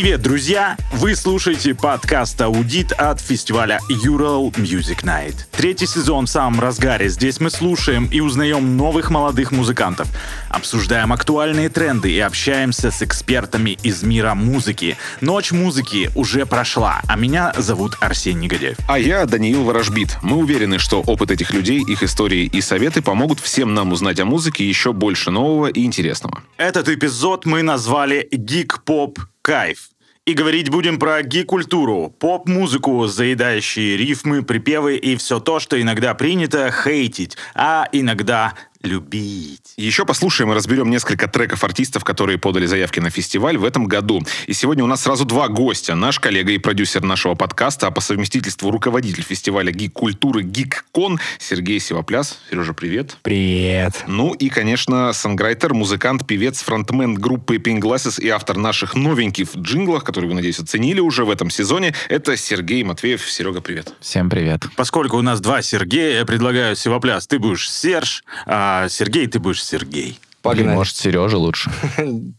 Привет, друзья! Вы слушаете подкаст «Аудит» от фестиваля Ural Music Night. Третий сезон в самом разгаре. Здесь мы слушаем и узнаем новых молодых музыкантов, обсуждаем актуальные тренды и общаемся с экспертами из мира музыки. Ночь музыки уже прошла, а меня зовут Арсений Негодяев. А я Даниил Ворожбит. Мы уверены, что опыт этих людей, их истории и советы помогут всем нам узнать о музыке еще больше нового и интересного. Этот эпизод мы назвали «Гик-поп кайф». И говорить будем про ги-культуру, поп-музыку, заедающие рифмы, припевы и все то, что иногда принято хейтить, а иногда любить. Еще послушаем и разберем несколько треков артистов, которые подали заявки на фестиваль в этом году. И сегодня у нас сразу два гостя. Наш коллега и продюсер нашего подкаста, а по совместительству руководитель фестиваля гик-культуры «Гик-кон» Сергей Севопляс. Сережа, привет. Привет. Ну и, конечно, санграйтер, музыкант, певец, фронтмен группы Pink Glasses и автор наших новеньких джинглов, которые вы, надеюсь, оценили уже в этом сезоне. Это Сергей Матвеев. Серега, привет. Всем привет. Поскольку у нас два Сергея, я предлагаю, Севопляс, ты будешь Серж, а Сергей, ты будешь Сергей. Погнали. Блин, может, Сережа лучше.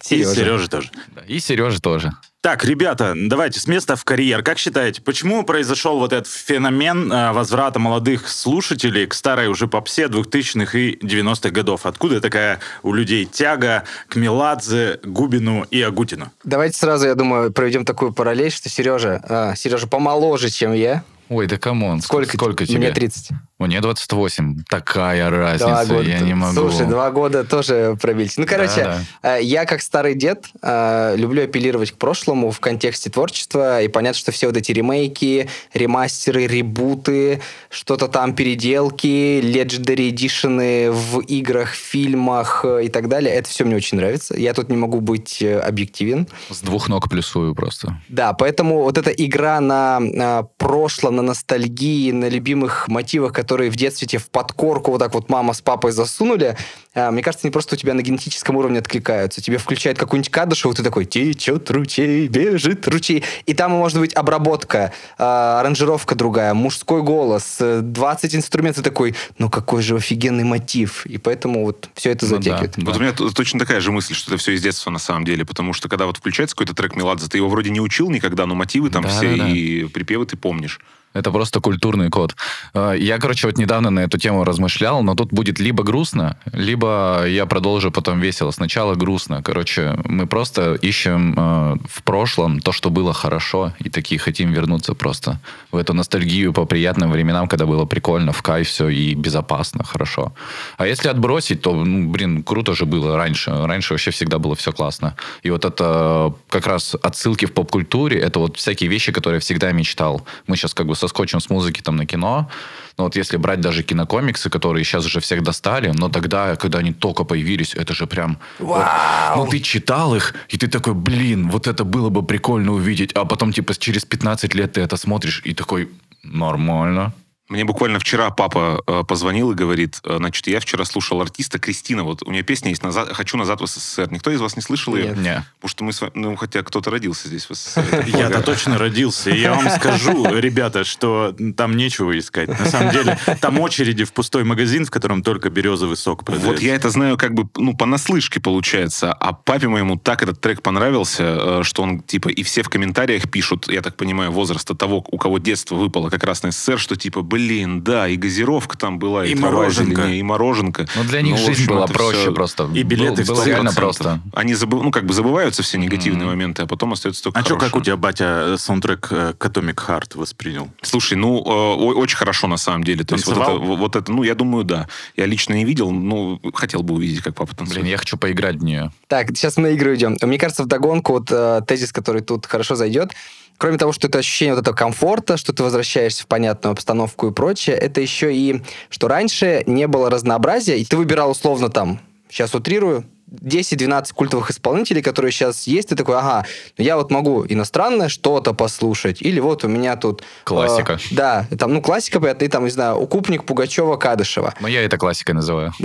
И Сережа тоже. И Сережа тоже. Так, ребята, давайте с места в карьер. Как считаете, почему произошел вот этот феномен э, возврата молодых слушателей к старой уже попсе 2000-х и 90-х годов? Откуда такая у людей тяга к Меладзе, Губину и Агутину? Давайте сразу, я думаю, проведем такую параллель, что Сережа, а, Сережа помоложе, чем я. Ой, да come on. Сколько, сколько тебе? Мне 30. Мне 28. Такая разница, два года. я не могу. Слушай, два года тоже пробились. Ну, короче, да, да. Э, я как старый дед э, люблю апеллировать к прошлому в контексте творчества, и понятно, что все вот эти ремейки, ремастеры, ребуты, что-то там переделки, Legendary Edition в играх, фильмах э, и так далее, это все мне очень нравится. Я тут не могу быть объективен. С двух ног плюсую просто. Да, поэтому вот эта игра на, на прошлом, на ностальгии, на любимых мотивах, которые которые в детстве тебе в подкорку вот так вот мама с папой засунули, а, мне кажется, они просто у тебя на генетическом уровне откликаются. Тебе включают какую-нибудь кадышеву, ты такой, течет ручей, бежит ручей. И там может быть обработка, а, аранжировка другая, мужской голос, 20 инструментов такой, ну какой же офигенный мотив. И поэтому вот все это затягивает. Ну, да, вот у меня точно такая же мысль, что это все из детства на самом деле, потому что когда вот включается какой-то трек Меладзе, ты его вроде не учил никогда, но мотивы там да, все да, да. и припевы ты помнишь. Это просто культурный код. А, я, короче, вот недавно на эту тему размышлял, но тут будет либо грустно, либо я продолжу потом весело. Сначала грустно. Короче, мы просто ищем э, в прошлом то, что было хорошо, и такие хотим вернуться просто в эту ностальгию по приятным временам, когда было прикольно, в кайф все и безопасно, хорошо. А если отбросить, то, ну, блин, круто же было раньше. Раньше вообще всегда было все классно. И вот это как раз отсылки в поп-культуре, это вот всякие вещи, которые я всегда мечтал. Мы сейчас как бы соскочим с музыки там на кино, но вот если брать даже кинокомиксы, которые сейчас уже всех достали, но тогда, когда они только появились, это же прям... Вау! Вот, ну, ты читал их, и ты такой, блин, вот это было бы прикольно увидеть. А потом, типа, через 15 лет ты это смотришь, и такой, нормально. Мне буквально вчера папа э, позвонил и говорит, э, значит, я вчера слушал артиста Кристина, вот у нее песня есть назад, «Хочу назад в СССР». Никто из вас не слышал ее? Нет. Потому что мы с вами, ну, хотя кто-то родился здесь в СССР. Я-то точно родился. И я вам скажу, ребята, что там нечего искать. На самом деле, там очереди в пустой магазин, в котором только березовый сок продается. Вот я это знаю как бы, ну, понаслышке получается. А папе моему так этот трек понравился, э, что он, типа, и все в комментариях пишут, я так понимаю, возраста того, у кого детство выпало как раз на СССР, что, типа, блин, блин, да, и газировка там была, и, и мороженка. и мороженка. Ну, для них ну, жизнь общем, была проще все... просто. И билеты было, было реально просто. Они забыв... ну, как бы забываются все негативные mm-hmm. моменты, а потом остается только А что, как у тебя батя саундтрек э, к Atomic Heart воспринял? Слушай, ну, э, очень хорошо на самом деле. То есть вот это, вот это, ну, я думаю, да. Я лично не видел, ну, хотел бы увидеть, как папа танцует. Блин, я хочу поиграть в нее. Так, сейчас мы на игры идем. Мне кажется, в догонку вот э, тезис, который тут хорошо зайдет, кроме того, что это ощущение вот этого комфорта, что ты возвращаешься в понятную обстановку и прочее, это еще и, что раньше не было разнообразия, и ты выбирал условно там, сейчас утрирую, 10-12 культовых исполнителей, которые сейчас есть, ты такой, ага, ну я вот могу иностранное что-то послушать, или вот у меня тут... Классика. Э, да, там, ну, классика, понятно, и там, не знаю, укупник Пугачева, Кадышева. Но я это классикой называю.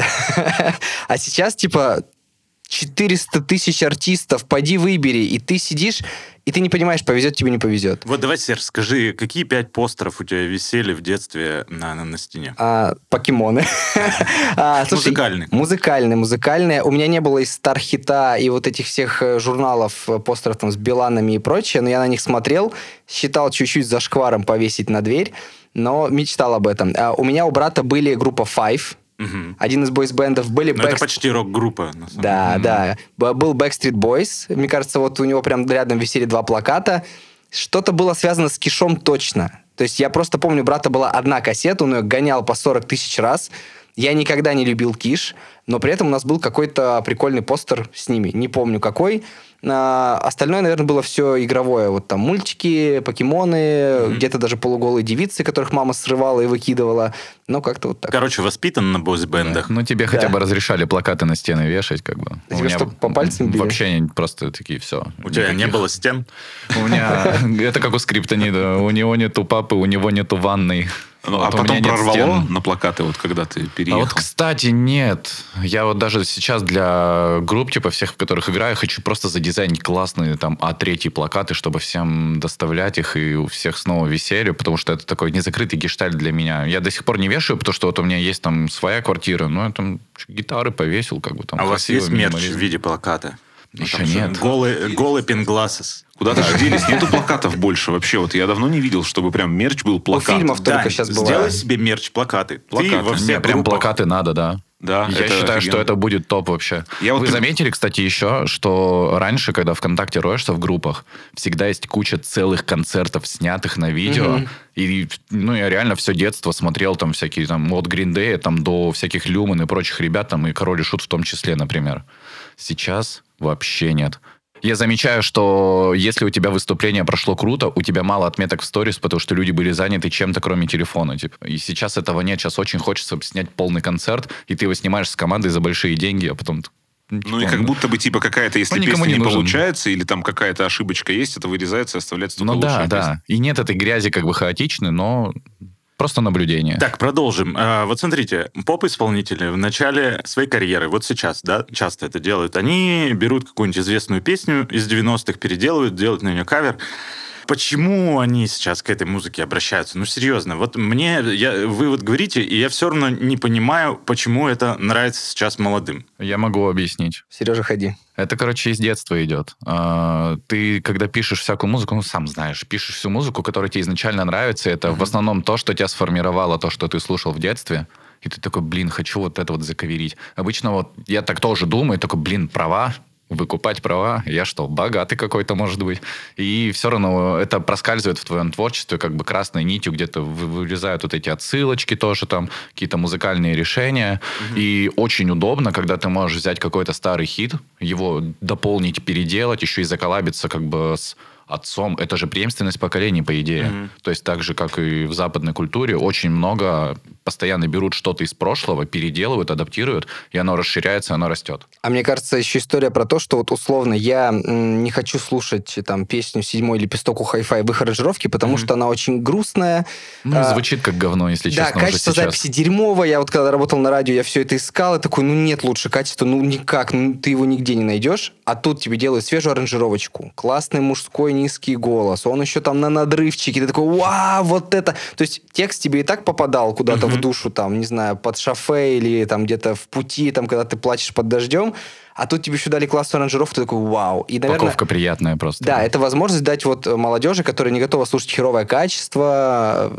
А сейчас, типа, 400 тысяч артистов, поди выбери, и ты сидишь, и ты не понимаешь, повезет тебе, не повезет. Вот давай, Серж, скажи, какие пять постеров у тебя висели в детстве на, на, на стене? А, покемоны. А, Музыкальные. Музыкальные, музыкальные. У меня не было из Стархита и вот этих всех э, журналов, э, постеров там с Биланами и прочее, но я на них смотрел, считал чуть-чуть за шкваром повесить на дверь, но мечтал об этом. А У меня у брата были группа Five, Мгм. один из бойсбендов, были Ну, это Backst- почти рок-группа, на самом Да, деле. да. Б- Был Backstreet Boys. Мне кажется, вот у него прям рядом висели два плаката. Что-то было связано с Кишом точно. То есть я просто помню, брата была одна кассета, он ее гонял по 40 тысяч раз. Я никогда не любил Киш, но при этом у нас был какой-то прикольный постер с ними. Не помню какой. А, остальное, наверное, было все игровое. Вот там мультики, покемоны, где-то даже полуголые девицы, которых мама срывала и выкидывала. Ну, как-то вот так. Короче, воспитан на бойсбендах. Ну, тебе хотя Да. бы разрешали плакаты на стены вешать, как бы. А тебя что, по пальцам били? Вообще просто такие, все. У тебя не было стен? У меня... Это как у скриптонида. У него нету папы, у него нету ванной. Ну, а потом прорвало стен. на плакаты, вот когда ты А переехал. вот, кстати, нет. Я вот даже сейчас для групп, типа всех, в которых играю, хочу просто задизайнить классные там А3 плакаты, чтобы всем доставлять их и у всех снова висели, потому что это такой незакрытый гештальт для меня. Я до сих пор не вешаю, потому что вот у меня есть там своя квартира, но я там гитары повесил, как бы там А у вас есть мерч в виде плаката? Ну, Еще нет. Голый, голый пингласses. Куда-то же делись, нету плакатов больше вообще. Вот я давно не видел, чтобы прям мерч был плакат. фильмов только Дань, сейчас сделай бывает. себе мерч-плакаты. Ты Плакаты. во Не, всех прям плакаты надо, да. Да, Я считаю, что офигенно. это будет топ вообще. Я вот Вы при- заметили, кстати, еще, что раньше, когда ВКонтакте роешься в группах, всегда есть куча целых концертов, снятых на видео. И, ну, я реально все детство смотрел там всякие, там, от Day, там, до всяких Люман и прочих ребят, там, и Король и Шут в том числе, например. Сейчас вообще нет. Я замечаю, что если у тебя выступление прошло круто, у тебя мало отметок в сторис, потому что люди были заняты чем-то, кроме телефона. Типа. И сейчас этого нет. Сейчас очень хочется снять полный концерт, и ты его снимаешь с командой за большие деньги, а потом... Ну и как будто бы типа какая-то, если никому песня не, не нужен. получается, или там какая-то ошибочка есть, это вырезается и оставляется только Ну да, да. песня. И нет этой грязи как бы хаотичной, но просто наблюдение. Так, продолжим. А, Вот смотрите, поп-исполнители в начале своей карьеры, вот сейчас, да, часто это делают, они берут какую-нибудь известную песню из 90-х, переделывают, делают на нее кавер. Почему они сейчас к этой музыке обращаются? Ну, серьезно, вот мне, я, вы вот говорите, и я все равно не понимаю, почему это нравится сейчас молодым. Я могу объяснить. Сережа, ходи. Это, короче, из детства идет. А, Ты, когда пишешь всякую музыку, ну, сам знаешь, пишешь всю музыку, которая тебе изначально нравится, это в основном то, что тебя сформировало, то, что ты слушал в детстве, и ты такой, блин, хочу вот это вот заковерить. Обычно вот я так тоже думаю, такой, блин, права, выкупать права, я что, богатый какой-то, может быть. И все равно это проскальзывает в твоем творчестве как бы красной нитью, где-то вы- вырезают вот эти отсылочки тоже там, какие-то музыкальные решения. И очень удобно, когда ты можешь взять какой-то старый хит, его дополнить, переделать, еще и заколабиться как бы с отцом. Это же преемственность поколений, по идее. То есть так же, как и в западной культуре, очень много постоянно берут что-то из прошлого, переделывают, адаптируют, и оно расширяется, оно растет. А мне кажется, еще история про то, что вот условно я не хочу слушать там песню «Седьмой лепесток у хай-фай» в их аранжировке, потому что она очень грустная. Ну, А, звучит как говно, если Да, честно, уже качество сейчас. записи дерьмовое. Я вот когда работал на радио, я все это искал, и такой, ну нет лучше качества, ну никак, ну ты его нигде не найдешь. А тут тебе делают свежую аранжировочку, классный мужской низкий голос, он еще там на надрывчике, ты такой, вау, вот это. То есть текст тебе и так попадал куда-то в душу, там, не знаю, под шофе или там где-то в пути, там, когда ты плачешь под дождем, а тут тебе еще дали классную аранжировку, ты такой, вау. И, наверное, Упаковка приятная просто. да, это возможность дать вот молодежи, которая не готова слушать херовое качество,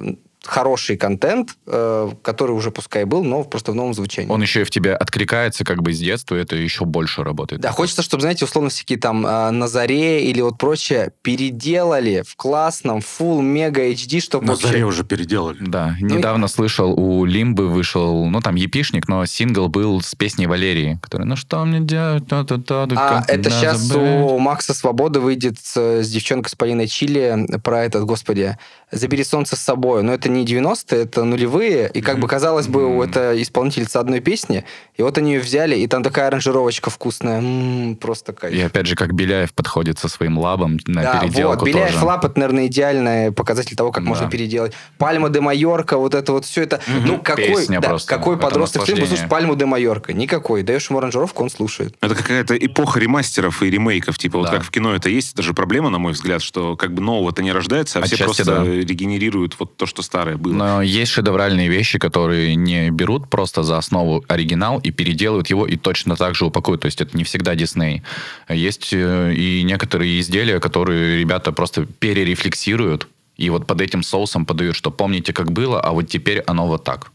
хороший контент, э, который уже пускай был, но просто в новом звучании. Он еще и в тебе откликается как бы с детства, и это еще больше работает. Да, хочется, чтобы, знаете, условно всякие там э, на заре или вот прочее переделали в классном full мега HD, чтобы На вообще... заре уже переделали. Да, Ну и- недавно слышал, у Лимбы вышел, ну, там, епишник, но сингл был с песней Валерии, который «Ну что мне делать?» та-та-та, А как это надо сейчас быть». у Макса Свободы выйдет с, с девчонкой с Полиной Чили про этот, господи, «Забери солнце с собой». Но это не 90-е, это нулевые, и как бы казалось бы, Мгм. это исполнительница одной песни, и вот они ее взяли, и там такая аранжировочка вкусная, М, просто кайф. И опять же, как Беляев подходит со своим лабом на Да, переделку вот, Беляев тоже. Лап, это, наверное, идеальный показатель того, как Да. можно переделать. Пальма де Майорка, вот это вот все это. Ну, какой, Песня да, просто. какой Это подросток наслаждение. послушать Пальму де Майорка? Никакой. Даешь ему аранжировку, он слушает. Это какая-то эпоха ремастеров и ремейков. Типа, вот как в кино это есть, это же проблема, на мой взгляд, что как бы нового-то не рождается, а все просто да. регенерируют вот то, что старое было. Но есть шедевральные вещи, которые не берут просто за основу оригинал и переделывают его и точно так же упакуют. То есть это не всегда Дисней. Есть э, и некоторые изделия, которые ребята просто перерефлексируют и вот под этим соусом подают, что помните, как было, а вот теперь оно вот так.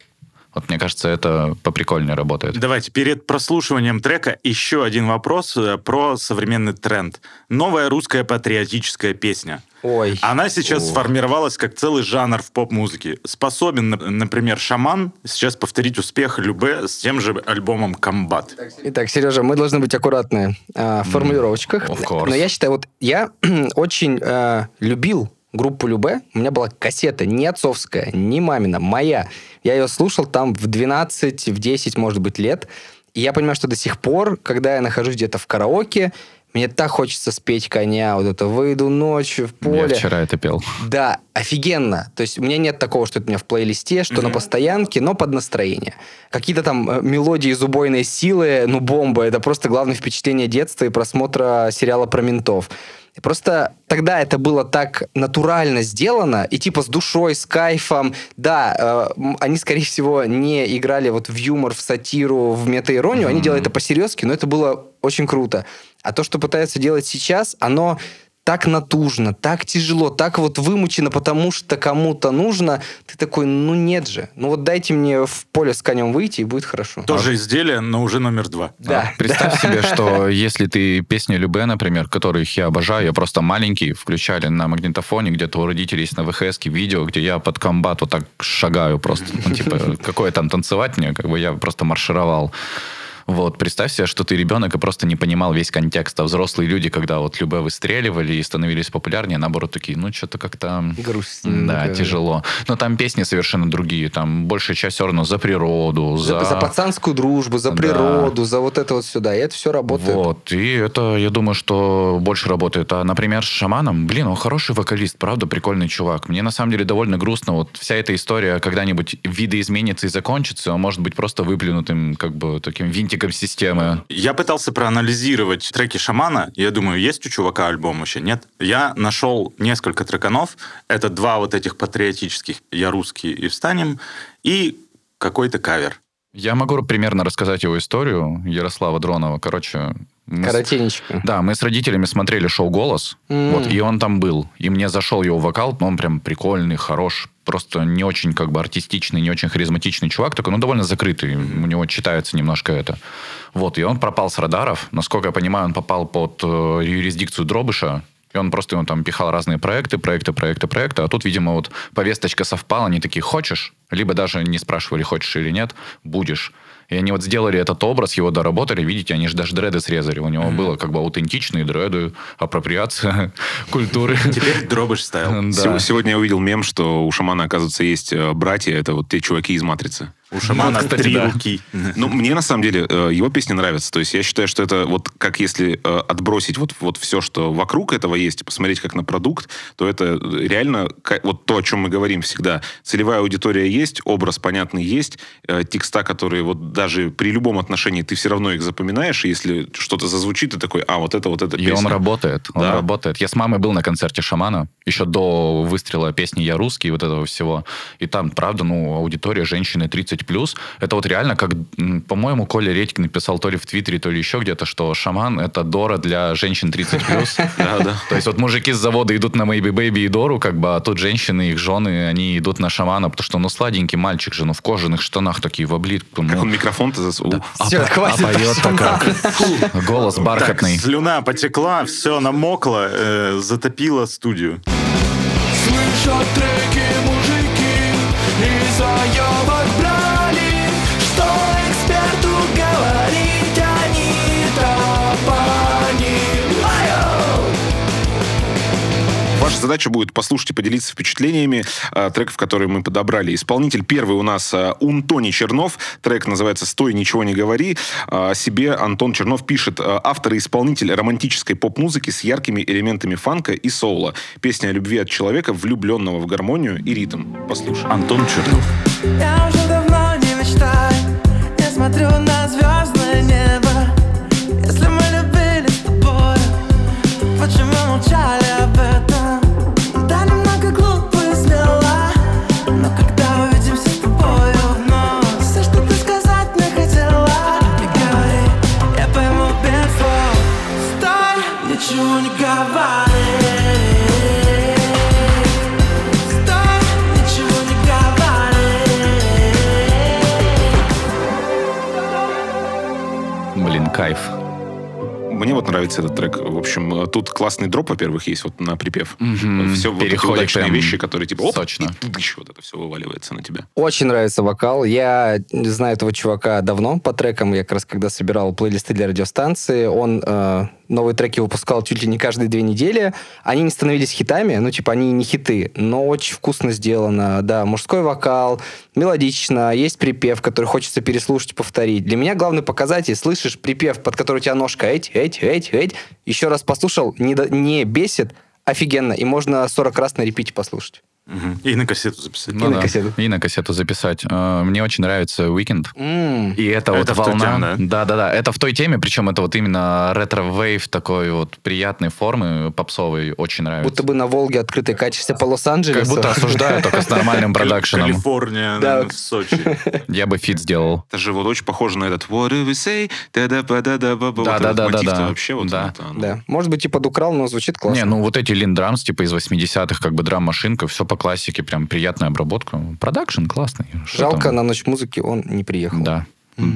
Вот мне кажется, это поприкольнее работает. Давайте перед прослушиванием трека еще один вопрос э, про современный тренд. Новая русская патриотическая песня. Ой. Она сейчас О. сформировалась как целый жанр в поп-музыке. Способен, нап- например, Шаман сейчас повторить успех Любе с тем же альбомом «Комбат». Итак, Сережа, мы должны быть аккуратны а, в формулировочках. Но я считаю, вот я очень а, любил группу Любе. У меня была кассета не отцовская, не мамина, моя. Я ее слушал там в 12, в 10, может быть, лет. И я понимаю, что до сих пор, когда я нахожусь где-то в караоке, мне так хочется спеть коня, вот это «Выйду ночью в Я поле». вчера это пел. Да, офигенно. То есть у меня нет такого, что это у меня в плейлисте, что на постоянке, но под настроение. Какие-то там э, мелодии из убойной силы, ну бомба. Это просто главное впечатление детства и просмотра сериала про ментов. Просто тогда это было так натурально сделано, и типа с душой, с кайфом. Да, э, они, скорее всего, не играли вот в юмор, в сатиру, в метаиронию, они делали это по-серьезки, но это было очень круто. А то, что пытаются делать сейчас, оно так натужно, так тяжело, так вот вымучено, потому что кому-то нужно. Ты такой, ну нет же. Ну вот дайте мне в поле с конем выйти, и будет хорошо. Тоже изделие, но уже номер два. Да, А, Представь себе, что если ты песни Любе, например, которых я обожаю, я просто маленький, включали на магнитофоне, где-то у родителей есть на ВХС видео, где я под комбат вот так шагаю просто. Ну, типа, какое там танцевать мне, как бы я просто маршировал. Вот, представь себе, что ты ребенок и просто не понимал весь контекст, а взрослые люди, когда вот Любе выстреливали и становились популярнее, наоборот, такие, ну, что-то как-то... Грустненько. Да, тяжело. Но там песни совершенно другие. Там большая часть все равно за природу, за... За, за пацанскую дружбу, за Да. природу, за вот это вот сюда. И это все работает. Вот, и это, я думаю, что больше работает. А, например, с Шаманом, блин, он хороший вокалист, правда, прикольный чувак. Мне на самом деле довольно грустно, вот вся эта история когда-нибудь видоизменится и закончится, он может быть просто выплюнутым, как бы, таким винтиком системы. Я пытался проанализировать треки Шамана. Я думаю, есть у чувака альбом вообще? Нет. Я нашел несколько треканов. Это два вот этих патриотических «Я русский» и «Встанем» и какой-то кавер. Я могу примерно рассказать его историю Ярослава Дронова. Короче, мы с- Коротенечко. Да, мы с родителями смотрели шоу «Голос», М. вот, и он там был. И мне зашел его вокал, но он прям прикольный, хорош, просто не очень как бы артистичный, не очень харизматичный чувак, такой, ну, довольно закрытый, у него читается немножко это. Вот, и он пропал с радаров. Насколько я понимаю, он попал под э, юрисдикцию Дробыша, и он просто он там пихал разные проекты, проекты, проекты, проекты. А тут, видимо, вот повесточка совпала. Они такие, хочешь? Либо даже не спрашивали, хочешь или нет, будешь. И они вот сделали этот образ, его доработали. Видите, они же даже дреды срезали. У него было как бы аутентичные дреды, апроприация культуры. Теперь дробыш. Да. Сего- Сегодня я увидел мем, что у шамана, оказывается, есть э, братья. Это вот те чуваки из «Матрицы». У Шамана кстати, три да. руки. Ну, мне на самом деле э, его песни нравятся. То есть я считаю, что это вот как если э, отбросить вот, вот все, что вокруг этого есть, и посмотреть как на продукт, то это реально вот то, о чем мы говорим всегда. Целевая аудитория есть, образ понятный есть, текста, которые вот даже при любом отношении ты все равно их запоминаешь, и если что-то зазвучит, ты такой, а, вот это, вот это И песня. он работает, он Да. работает. Я с мамой был на концерте Шамана, еще до выстрела песни «Я русский» и вот этого всего. И там, правда, ну, аудитория женщины 30+. Это вот реально, как, по-моему, Коля Редьки написал то ли в Твиттере, то ли еще где-то, что Шаман — это Дора для женщин 30+. Да, да. То есть вот мужики с завода идут на Maybe Baby и Дору, как бы, а тут женщины, их жены, они идут на Шамана, потому что, ну, сладенький мальчик же, ну, в кожаных штанах такие, в облитку. Как ну. он микрофон-то засунул. А Всё, по- хватит а поет-то Шамана. как? Голос бархатный. Так, слюна потекла, все намокло, э, затопило студию. Слышат треки мужики и заебок Ваш задача будет послушать и поделиться впечатлениями э, треков, которые мы подобрали. Исполнитель первый у нас э, Унтони Чернов. Трек называется «Стой, ничего не говори». Э, О себе Антон Чернов пишет. э, Автор и исполнитель романтической поп-музыки с яркими элементами фанка и соула. Песня о любви от человека, влюбленного в гармонию и ритм. Послушаем. Антон Чернов. Я уже давно не мечтаю Я смотрю на звездное небо Если мы любили с тобой Почему молчали кайф. Мне вот нравится этот трек. В общем, тут классный дроп, во-первых, есть вот на припев. Мгм. Все вот эти Переходит удачные прям вещи, которые типа оп, сочно. и тыдыщ, вот это все вываливается на тебя. Очень нравится вокал. Я знаю этого чувака давно по трекам. Я как раз когда собирал плейлисты для радиостанции, он э, новые треки выпускал чуть ли не каждые две недели. Они не становились хитами, ну, типа, они не хиты, но очень вкусно сделано. Да, мужской вокал, мелодично, есть припев, который хочется переслушать, повторить. Для меня главный показатель, слышишь припев, под который у тебя ножка эть, эть, эть, эть, еще раз послушал, не, не бесит, офигенно, и можно 40 раз на репите послушать. Мгм. И на кассету записать. Ну на да, кассету. И на кассету записать. Э, Мне очень нравится The Weeknd. М. И это, Это вот в волна. теме, да? да, да, Это в той теме, причем это вот именно ретро-вейв такой вот приятной формы, попсовой, очень нравится. Будто бы на Волге открытой качешься по Лос-Анджелесу. Как будто осуждаю, только с нормальным продакшеном. Калифорния, Да. да. Сочи. Я бы фит сделал. Это же вот очень похоже на этот What do we say? да да да да да вот Да, этот да, да, мотив-то да, да. вообще вот Да. это, ну, Да. Может быть, типа дукрал, но звучит классно. Не, ну вот эти линдрамс, типа из 80-х, как бы драм-машинка, все по классике, прям приятная обработка. Продакшн классный. Что Жалко, там? на ночь музыки он не приехал. Да.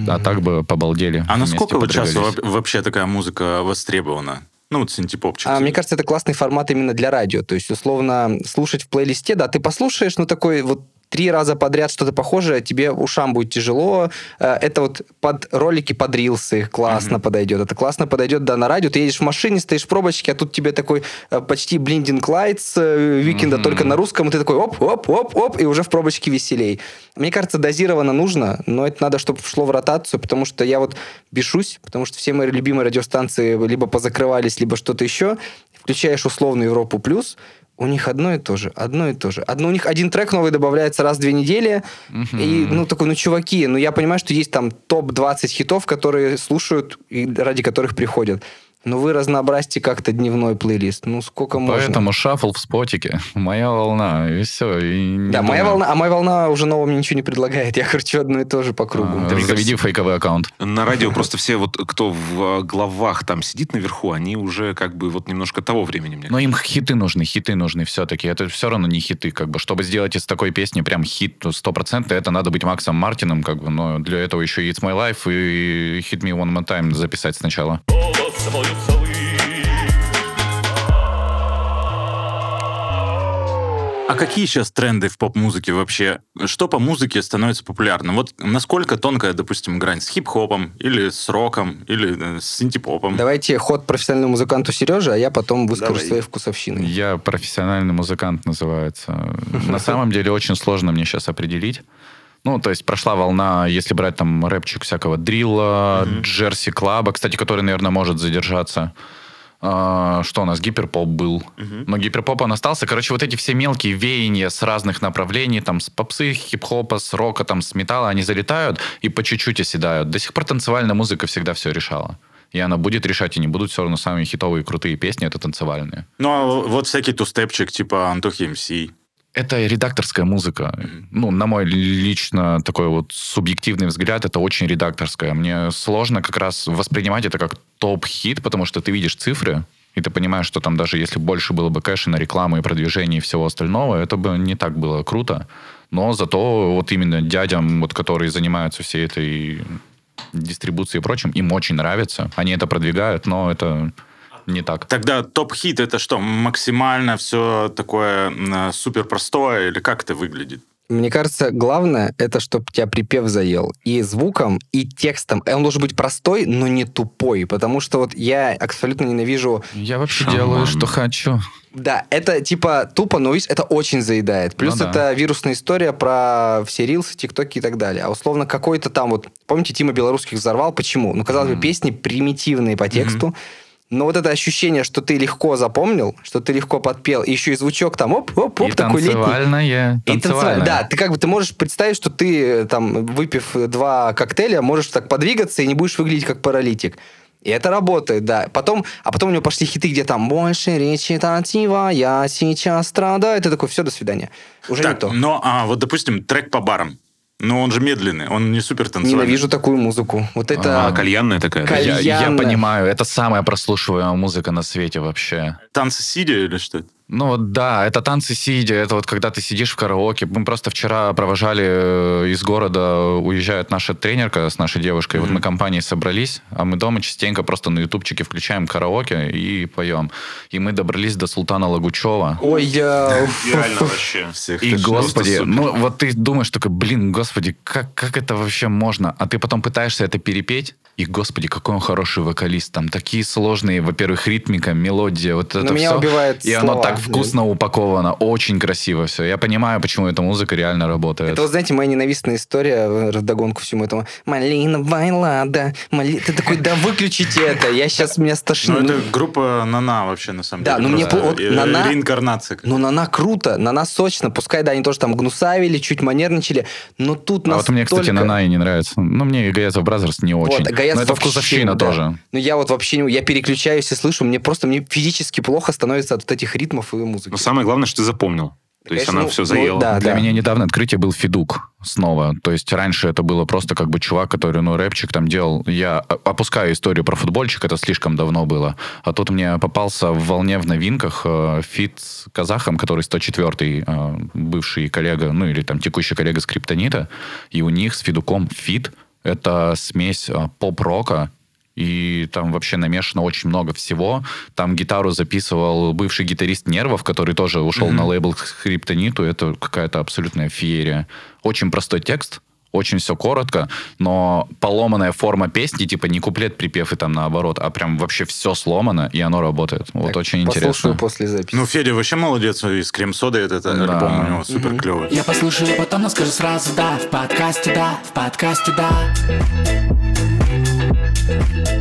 А так бы побалдели. А насколько вот сейчас вообще такая музыка востребована? Ну, вот синтепопчик. А, мне кажется, это классный формат именно для радио. То есть, условно, слушать в плейлисте, да, ты послушаешь, ну, такой вот три раза подряд что-то похожее, тебе ушам будет тяжело. Э, Это вот под ролики, под рилсы классно подойдет. Это классно подойдет, да, на радио. Ты едешь в машине, стоишь в пробочке, а тут тебе такой э, почти блиндинг лайтс Викинда, Мгм. только на русском, и ты такой оп, оп, оп, оп, и уже в пробочке веселей. Мне кажется, дозированно нужно, но это надо, чтобы шло в ротацию, потому что я вот бешусь, потому что все мои любимые радиостанции либо позакрывались, либо что-то еще. Включаешь условную Европу плюс, у них одно и то же, одно и то же. Одно у них один трек новый добавляется раз в две недели, Мгм. и, ну, такой, ну, чуваки, ну, я понимаю, что есть там топ-20 хитов, которые слушают и ради которых приходят. Но вы разнообразьте как-то дневной плейлист. Ну, сколько можно? Поэтому шафл в спотике. Моя волна. И все. И Да, моя волна, а моя волна уже нового мне ничего не предлагает. Я кручу одно и то же по кругу. А, Заведи кажется- фейковый аккаунт. На радио просто все вот, кто в э, главах там сидит наверху, они уже как бы вот немножко того времени, мне Но им хиты нужны, хиты нужны все-таки. Это все равно не хиты, как бы. Чтобы сделать из такой песни прям хит стопроцентно, это надо быть Максом Мартином, как бы. Но для этого еще и It's My Life и Hit Me One More Time записать сначала. А какие сейчас тренды в поп-музыке вообще? Что по музыке становится популярным? Вот насколько тонкая, допустим, грань с хип-хопом, или с роком, или э, с синтепопом? Давайте ход профессиональному музыканту Сережи, а я потом выскажу Давай. свои вкусовщины. Я профессиональный музыкант называется. На самом деле очень сложно мне сейчас определить. Ну, то есть прошла волна, если брать там рэпчик всякого дрилла, джерси клаба, кстати, который, наверное, может задержаться. А, что у нас? Гиперпоп был. Но гиперпоп он остался. Короче, вот эти все мелкие веяния с разных направлений, там, с попсы, хип-хопа, с рока, там, с металла, они залетают и по чуть-чуть оседают. До сих пор танцевальная музыка всегда все решала. И она будет решать, и не будут все равно самые хитовые крутые песни, это танцевальные. Ну, а вот всякий тустепчик, типа Антохи МС. Это редакторская музыка. Ну, на мой лично такой вот субъективный взгляд, это очень редакторская. Мне сложно как раз воспринимать это как топ-хит, потому что ты видишь цифры, и ты понимаешь, что там даже если больше было бы кэша на рекламу и продвижение и всего остального, это бы не так было круто. Но зато вот именно дядям, вот, которые занимаются всей этой дистрибуцией и прочим, им очень нравится. Они это продвигают, но это не так. Тогда топ-хит это что, максимально все такое м, супер простое, или как это выглядит? Мне кажется, главное, это чтобы тебя припев заел. И звуком, и текстом. Он должен быть простой, но не тупой. Потому что вот я абсолютно ненавижу... Я вообще Шаман. делаю, что хочу. Да, это типа тупо, но видишь, это очень заедает. Плюс Ну да. это вирусная история про все рилсы, тиктоки и так далее. А условно какой-то там вот... Помните, Тима Белорусских взорвал? Почему? Ну, казалось бы, песни примитивные по тексту. Но вот это ощущение, что ты легко запомнил, что ты легко подпел, и еще и звучок там оп-оп-оп, И такой летний. танцевальное. И танцевальное. Да, ты как бы ты можешь представить, что ты э, там, выпив два коктейля, можешь так подвигаться и не будешь выглядеть как паралитик. И это работает, да. Потом, а потом у него пошли хиты, где там больше речитатива, я сейчас страдаю. Ты такой, все, до свидания. Уже не Так, то. но, а, вот, допустим, трек по барам. Но он же медленный, он не супер танцевальный. Ненавижу такую музыку. Вот это... А, кальянная такая. да? Каль- Я, я Кальянная. понимаю, это самая прослушиваемая музыка на свете вообще. Танцы сидя или что? Ну вот да, это танцы сидя, это вот когда ты сидишь в караоке. Мы просто вчера провожали э, из города, уезжает наша тренерка с нашей девушкой. Вот мы компанией собрались, а мы дома частенько просто на ютубчике включаем караоке и поем. И мы добрались до Султана Лагучева. Ой, я... уф. вообще. Всех И, господи, ну вот ты думаешь такой, блин, господи, как, как это вообще можно? А ты потом пытаешься это перепеть, и, господи, какой он хороший вокалист. Там такие сложные, во-первых, ритмика, мелодия, вот это Но меня все. убивает И оно слова. Так вкусно упаковано, очень красиво все. Я понимаю, почему эта музыка реально работает. Это, вот, знаете, моя ненавистная история э, вдогонку всему этому. Малина Вайлада. Мали... Ты такой, да выключите это. Я сейчас меня Ну, стошню. это группа Нана вообще, на самом Да, деле. ну мне вот э, Нана- Реинкарнация. Ну, На-На круто, На-На сочно. Пускай, да, они тоже там гнусавили, чуть манерничали, но тут А вот мне, кстати, настолько- Нана и не нравится. Ну, мне и Гаязов Бразерс не очень. Вот, Но это вкусовщина да. тоже. Ну, я вот вообще не... Я переключаюсь и слышу, мне просто мне физически плохо становится от вот этих ритмов и музыки. Но самое главное, что ты запомнил. То есть Конечно, она ну, все ну, заела. да. Для меня недавно открытие был Федук снова. То есть раньше это было просто как бы чувак, который, ну, рэпчик там делал. Я опускаю историю про футбольчик, это слишком давно было. А тут мне попался в волне в новинках э, фит с казахом, который 104-й, э, бывший коллега, ну, или там текущий коллега Скриптонита. И у них с Федуком фит — это смесь э, поп-рока и там вообще намешано очень много всего. Там гитару записывал бывший гитарист Нервов, который тоже ушел на лейбл к Скриптониту. Это какая-то абсолютная феерия. Очень простой текст, очень все коротко, но поломанная форма песни, типа не куплет, припев и там наоборот, а прям вообще все сломано, и оно работает. Вот Так, очень Послушаю интересно. после записи. Ну, Федя вообще молодец, и с крем-содой этот Да. альбом у него супер клевый. Я послушаю, потом, но скажу сразу да В подкасте да, в подкасте да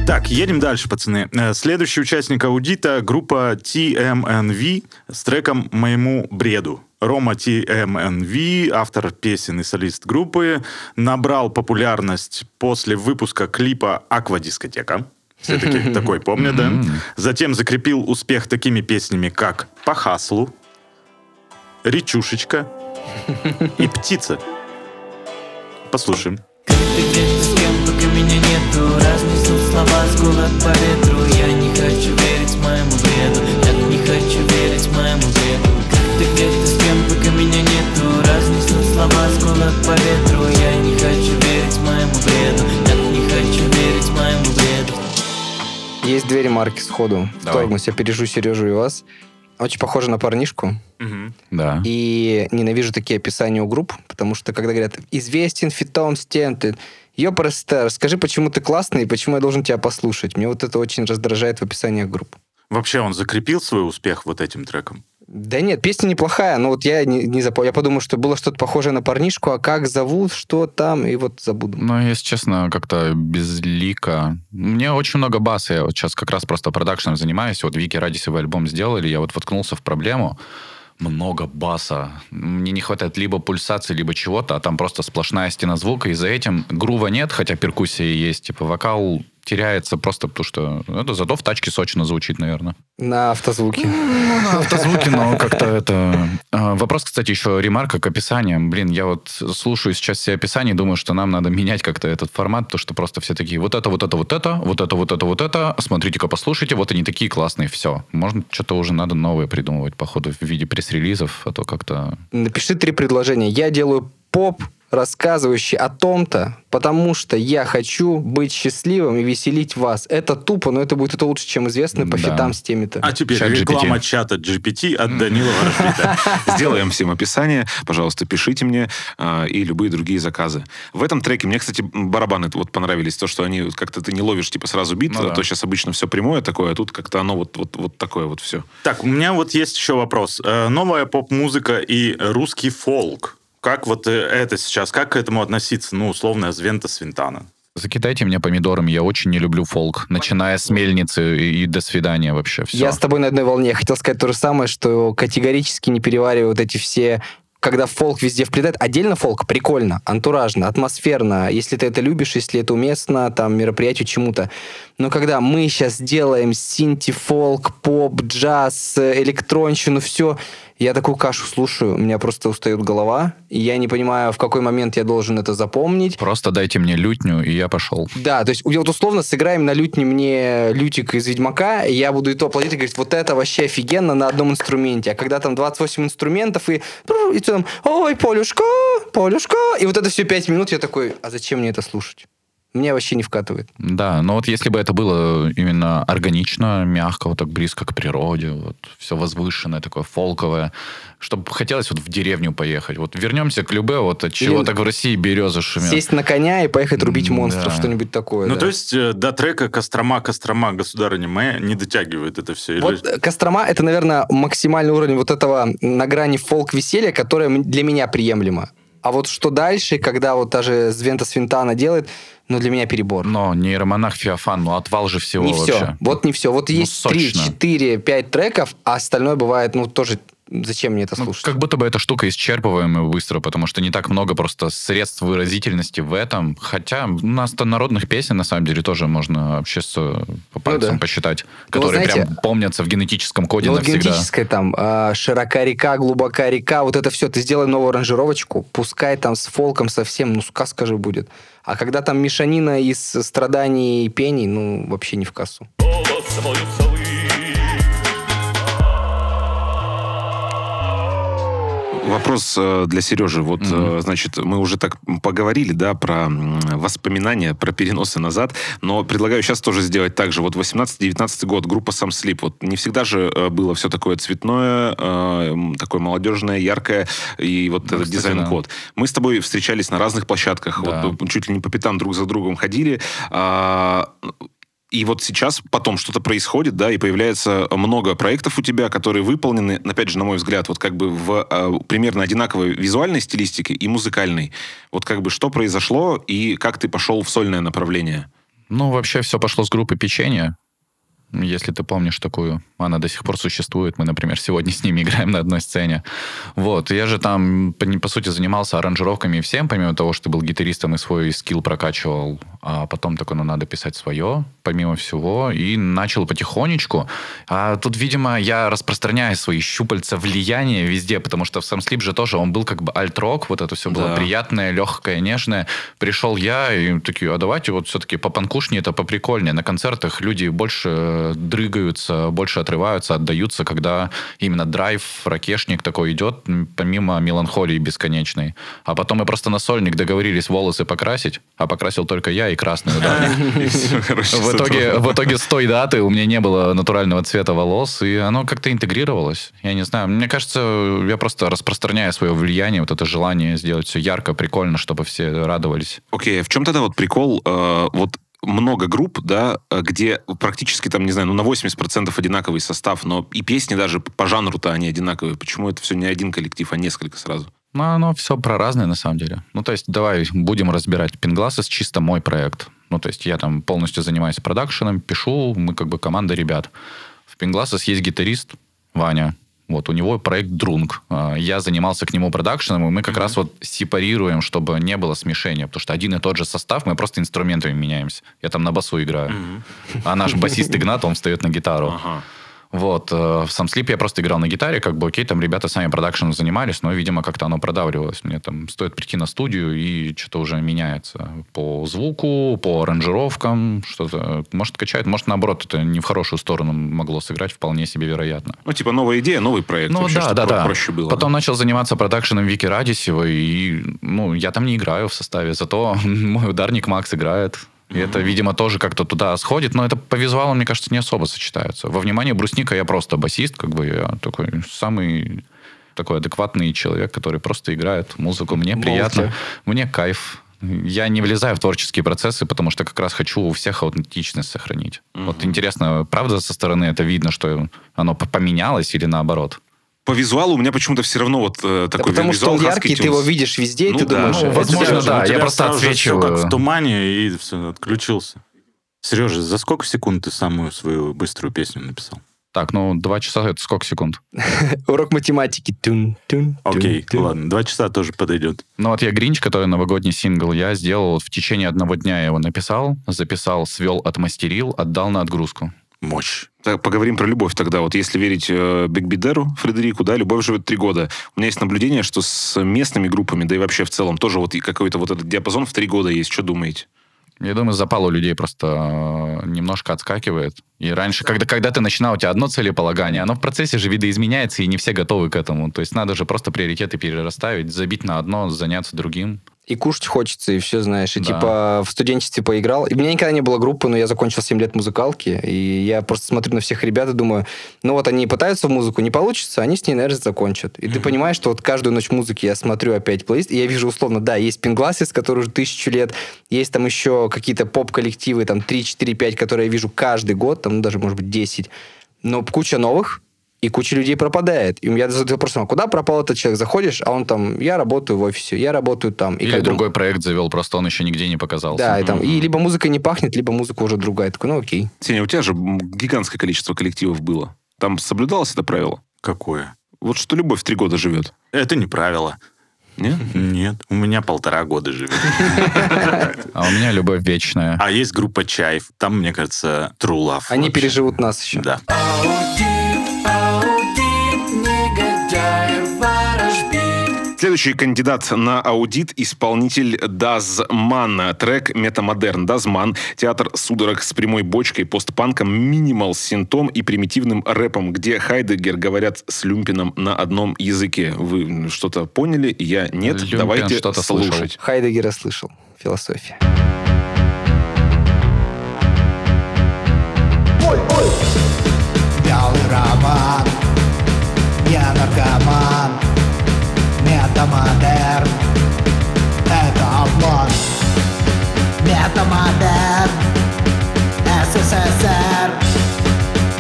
Так, едем дальше, пацаны. Э, Следующий участник аудита — группа TMNV с треком «Моему бреду». Рома TMNV, автор песен и солист группы, набрал популярность после выпуска клипа «Аквадискотека». Все таки такой помнят, да? Затем закрепил успех такими песнями, как «По хаслу», «Речушечка» и «Птица». Послушаем. Ты где-то с кем, пока меня нету Гулок по ветру Я не хочу верить моему бреду Так не хочу верить моему бреду Ты где-то с кем, пока меня нету Разнесут слова с гулок по ветру Я не хочу верить моему бреду Так не хочу верить моему бреду Есть две ремарки сходу. Вторгнусь, опережу Сережу и вас. Очень похоже на парнишку. Мгм. Да. И ненавижу такие описания у групп, потому что когда говорят «известен фитом стен», ты «Ёпросте, скажи, почему ты классный и почему я должен тебя послушать». Мне вот это очень раздражает в описаниях групп. Вообще он закрепил свой успех вот этим треком? Да нет, песня неплохая, но вот я не, не запомнил. Я подумал, что было что-то похожее на парнишку, а как зовут, что там, и вот забуду. Ну, если честно, как-то безлико. Мне очень много баса. Я вот сейчас как раз просто продакшеном занимаюсь. Вот Вики ради свой альбом сделали, я вот воткнулся в проблему. Много баса. Мне не хватает либо пульсации, либо чего-то, а там просто сплошная стена звука, и за этим грува нет, хотя перкуссия есть. Типа вокал теряется просто потому, что это зато в тачке сочно звучит, наверное. На автозвуке. Ну, на автозвуке, но как-то это... А, Вопрос, кстати, еще ремарка к описаниям. Блин, я вот слушаю сейчас все описания и думаю, что нам надо менять как-то этот формат, то, что просто все такие, вот это, вот это, вот это, вот это, вот это, вот это, смотрите-ка, послушайте, вот они такие классные, все. Может, что-то уже надо новое придумывать, походу, в виде пресс-релизов, а то как-то... Напиши три предложения. Я делаю поп, рассказывающий о том-то, потому что я хочу быть счастливым и веселить вас. Это тупо, но это будет это лучше, чем известно по Да. фитам с теми-то. А теперь Чат GPT. реклама чата GPT от Данила Ворожбита. Сделаем всем описание. Пожалуйста, пишите мне а, и любые другие заказы. В этом треке мне, кстати, барабаны вот понравились. То, что они как-то ты не ловишь типа сразу бит, Ну а да. то сейчас обычно все прямое такое, а тут как-то оно вот, вот, вот такое вот все. Так, у меня вот есть еще вопрос. Э, Новая поп-музыка и русский фолк. Как вот э, это сейчас, как к этому относиться? Ну, условно, Звента Свинтана. Закидайте меня помидорами, я очень не люблю фолк. Начиная с мельницы и, и до свидания вообще. Все. Я с тобой на одной волне. Я хотел сказать то же самое, что категорически не перевариваю вот эти все когда фолк везде вплетает. Отдельно фолк прикольно, антуражно, атмосферно, если ты это любишь, если это уместно, там, мероприятию, чему-то. Но когда мы сейчас делаем синти-фолк, поп, джаз, э, электронщину, все, я такую кашу слушаю, у меня просто устает голова, и я не понимаю, в какой момент я должен это запомнить. Просто дайте мне лютню, и я пошел. Да, то есть вот условно сыграем на лютне мне лютик из Ведьмака, и я буду и то аплодировать и говорить, вот это вообще офигенно на одном инструменте. А когда там 28 инструментов, и, и ты там, ой, Полюшка, Полюшка, и вот это все 5 минут, я такой, а зачем мне это слушать? Мне вообще не вкатывает. Да, но вот если бы это было именно органично, мягко, вот так близко к природе, вот все возвышенное, такое фолковое, чтобы хотелось вот в деревню поехать. Вот вернемся к Любе, вот от чего Или так в России березы шумят. Сесть на коня и поехать рубить монстров, да. что-нибудь такое. Ну, да. то есть э, до трека «Кострома, Кострома, государыня моя» не дотягивает это все. Вот э, Кострома это, наверное, максимальный уровень вот этого на грани фолк-веселья, которое для меня приемлемо. А вот что дальше, когда вот даже Звента Свинтана делает, ну, для меня перебор. Но нейромонах Феофан, ну отвал же всего не вообще. все. Вот не все. Вот Ну, есть три, четыре, пять треков, а остальное бывает, ну, тоже зачем мне это Ну, слушать? как будто бы эта штука исчерпываемая быстро, потому что не так много просто средств выразительности в этом. Хотя у нас-то народных песен, на самом деле, тоже можно вообще с, по пальцам да. посчитать, которые Ну, знаете, прям помнятся в генетическом коде Ну, навсегда. генетическое там, а, широка река, глубока река, вот это все, ты сделай новую аранжировочку, пускай там с фолком совсем, ну, сказка же будет. А когда там мешанина из страданий и пений, ну, вообще не в кассу. Вопрос э, для Сережи. Вот, э, значит, мы уже так поговорили, да, про воспоминания, про переносы назад, но предлагаю сейчас тоже сделать так же. Вот 18-19 год, группа Сам Слип. Вот не всегда же э, было все такое цветное, такое молодежное, яркое, и вот Ну, этот дизайн-код. Мы с тобой встречались на разных площадках, Да. вот чуть ли не по пятам друг за другом ходили. И вот сейчас потом что-то происходит, да, и появляется много проектов у тебя, которые выполнены, опять же, на мой взгляд, вот как бы в э, примерно одинаковой визуальной стилистике и музыкальной. Вот как бы что произошло и как ты пошел в сольное направление? Ну, вообще все пошло с группы печенья. Если ты помнишь такую, она до сих пор существует. Мы, например, сегодня с ними играем на одной сцене. Вот. Я же там, по, по сути, занимался аранжировками и всем, помимо того, что был гитаристом и свой скилл прокачивал. А потом такой, ну, надо писать свое, помимо всего. И начал потихонечку. А тут, видимо, я распространяю свои щупальца влияния везде, потому что в Sam Sleep же тоже он был как бы альт-рок, вот это все было Да. приятное, легкое, нежное. Пришел я и такие, а давайте вот все-таки по панкушне это поприкольнее. На концертах люди больше дрыгаются, больше отрываются, отдаются, когда именно драйв, ракешник такой идет, помимо меланхолии бесконечной. А потом мы просто на сольник договорились волосы покрасить, а покрасил только я и красную короче, В итоге, в итоге с той даты у меня не было натурального цвета волос, и оно как-то интегрировалось. Я не знаю. Мне кажется, я просто распространяю свое влияние, вот это желание сделать все ярко, прикольно, чтобы все радовались. Окей, а в чем тогда вот прикол? э, вот много групп, да, э, где практически там, не знаю, ну на 80% одинаковый состав, но и песни даже по жанру-то они одинаковые. Почему это все не один коллектив, а несколько сразу? Ну, оно все про разное, на самом деле. Ну, то есть, давай будем разбирать. Пингласс чисто мой проект. Ну, то есть, я там полностью занимаюсь продакшеном, пишу, мы как бы команда ребят. В Пинглассес есть гитарист Ваня. Вот, у него проект Друнг. А, Я занимался к нему продакшеном, и мы как раз вот сепарируем, чтобы не было смешения. Потому что один и тот же состав, мы просто инструментами меняемся. Я там на басу играю. А наш басист Игнат, он встает на гитару. Ага. Вот. э, В сам слип я просто играл на гитаре, как бы, окей, там ребята сами продакшеном занимались, но, видимо, как-то оно продавливалось. Мне там стоит прийти на студию, и что-то уже меняется. По звуку, по аранжировкам, что-то. Может, качает, может, наоборот, это не в хорошую сторону могло сыграть, вполне себе вероятно. Ну, типа, новая идея, новый проект. Ну вообще, да, да, да. проще было. Потом начал заниматься продакшеном Вики Радисевой, и, ну, я там не играю в составе, зато мой ударник Макс играет. И это, видимо, тоже как-то туда сходит, но это по визуалу, мне кажется, не особо сочетается. Во внимание брусника я просто басист, как бы я такой самый такой адекватный человек, который просто играет музыку. Мне Молча. приятно, мне кайф. Я не влезаю в творческие процессы, потому что как раз хочу у всех аутентичность сохранить. Вот интересно, правда со стороны это видно, что оно поменялось или наоборот? По визуалу у меня почему-то все равно вот э, Да такой потому что визуал он Husky яркий, ты Tunes. его видишь везде, и Ну ты да. думаешь... Ну, возможно, да. Я просто отсвечиваю. как в тумане, и все, отключился. Сережа, за сколько секунд ты самую свою быструю песню написал? Так, ну, два часа это сколько секунд? Урок математики. Тун, тун, тун, Окей, тун. ладно, два часа тоже подойдет. Ну, вот я «Гринч», который новогодний сингл, я сделал вот в течение одного дня я его написал, записал, свел, отмастерил, отдал на отгрузку. Мощь. Так, поговорим про любовь тогда. Вот если верить э, Биг Бидеру, Фредерику, да, любовь живет три года. У меня есть наблюдение, что с местными группами, да и вообще в целом, тоже вот какой-то вот этот диапазон в три года есть. Что думаете? Я думаю, запал у людей просто э, немножко отскакивает. И раньше, когда, когда ты начинал, у тебя одно целеполагание, оно в процессе же видоизменяется, и не все готовы к этому. То есть надо же просто приоритеты перерасставить, забить на одно, заняться другим. И кушать хочется, и все знаешь. И Да. типа в студенчестве поиграл. И у меня никогда не было группы, но я закончил 7 лет музыкалки. И я просто смотрю на всех ребят и думаю, ну вот они пытаются в музыку, не получится, они с ней, наверное, закончат. И ты понимаешь, что вот каждую ночь музыки я смотрю опять плейлист, и я вижу условно, да, есть Пингласис, который уже тысячу лет, есть там еще какие-то поп-коллективы, там 3, 4, 5, которые я вижу каждый год, там ну, даже, может быть, 10. Но куча новых, и куча людей пропадает. И у меня задают вопрос, а куда пропал этот человек? Заходишь, а он там, я работаю в офисе, я работаю там. И Или как бы- другой проект завел, просто он еще нигде не показался. Да, и там, и либо музыка не пахнет, либо музыка уже другая. Такой, ну окей. Сеня, у тебя же гигантское количество коллективов было. Там соблюдалось это правило? Какое? Вот что любовь три года живет. Это не правило. Не? Нет, у меня полтора года живет. А у меня любовь вечная. А есть группа Чаев. Там, мне кажется, True Love. Они переживут нас еще. Да. Следующий кандидат на аудит – исполнитель Дазман. Трек «Метамодерн». Дазман – театр судорог с прямой бочкой, постпанком, минимал с синтом и примитивным рэпом, где Хайдегер говорят с Люмпином на одном языке. Вы что-то поняли? Я нет. Люмпин Давайте что-то слушать. слышал. Хайдегера слышал. Философия. Белый роман, я наркоман, метамодерн, это обман. Метамодерн, СССР,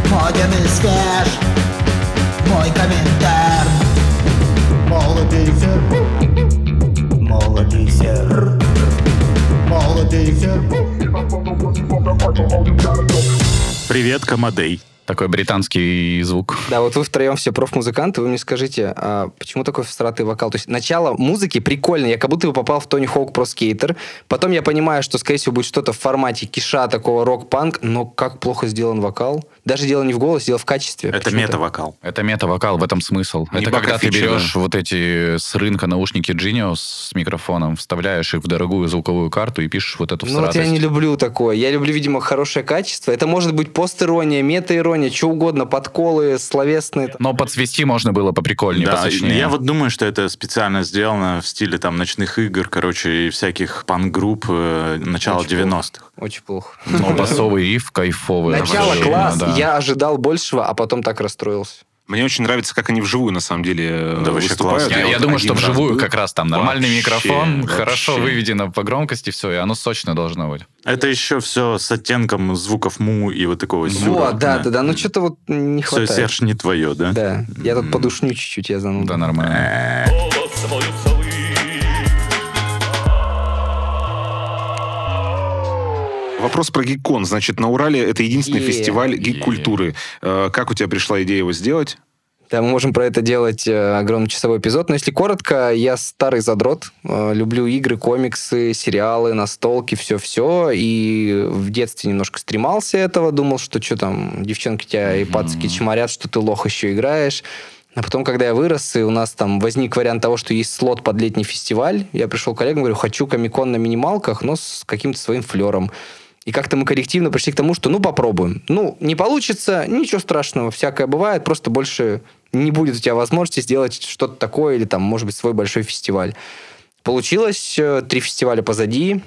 моден и свеж, мой комментарий. Молодый сер, молодый сер, молодый сер. Привет, Камадей. Такой британский звук. Да, вот вы втроем все профмузыканты, вы мне скажите, а почему такой всратый вокал? То есть начало музыки прикольно, я как будто бы попал в Тони Хоук про скейтер, потом я понимаю, что, скорее всего, будет что-то в формате киша, такого рок-панк, но как плохо сделан вокал. Даже дело не в голосе, дело в качестве. Это мета-вокал. Это мета-вокал, в этом смысл. Не это когда ты берешь да. вот эти с рынка наушники Genius с микрофоном, вставляешь их в дорогую звуковую карту и пишешь вот эту Ну вот я не люблю такое. Я люблю, видимо, хорошее качество. Это может быть пост-ирония, мета-ирония, что угодно, подколы, словесные. Но подсвести можно было поприкольнее, Да, посочнее. я вот думаю, что это специально сделано в стиле там ночных игр, короче, и всяких пан-групп э, начала Очень 90-х. Очень плохо. Но басовый риф кайфовый. Начало класс, да. Я ожидал большего, а потом так расстроился. Мне очень нравится, как они вживую, на самом деле, э, Да, выступают. Я, я вот думаю, что вживую как раз там нормальный Вообще, микрофон, вообще. хорошо выведено по громкости, все, и оно сочно должно быть. Это еще все с оттенком звуков му и вот такого сюра. Вот, да, да, да. Ну что-то вот не Все, хватает. Серж, не твое, да? Да, я тут подушню чуть-чуть, я зануда. Да, нормально. Вопрос про гик-кон. Значит, на Урале это единственный Е. фестиваль гик-культуры. Э, Как у тебя пришла идея его сделать? Да, мы можем про это делать э, огромный часовой эпизод. Но если коротко, я старый задрот. Э, люблю игры, комиксы, сериалы, настолки, все-все. И в детстве немножко стремался этого. Думал, что что там, девчонки тебя и пацки чморят, что ты лох еще играешь. А потом, когда я вырос, и у нас там возник вариант того, что есть слот под летний фестиваль, я пришел к коллегам, говорю, хочу комикон на минималках, но с каким-то своим флером. И как-то мы коллективно пришли к тому, что ну попробуем. Ну, не получится, ничего страшного, всякое бывает, просто больше не будет у тебя возможности сделать что-то такое или там, может быть, свой большой фестиваль. Получилось, э, три фестиваля позади,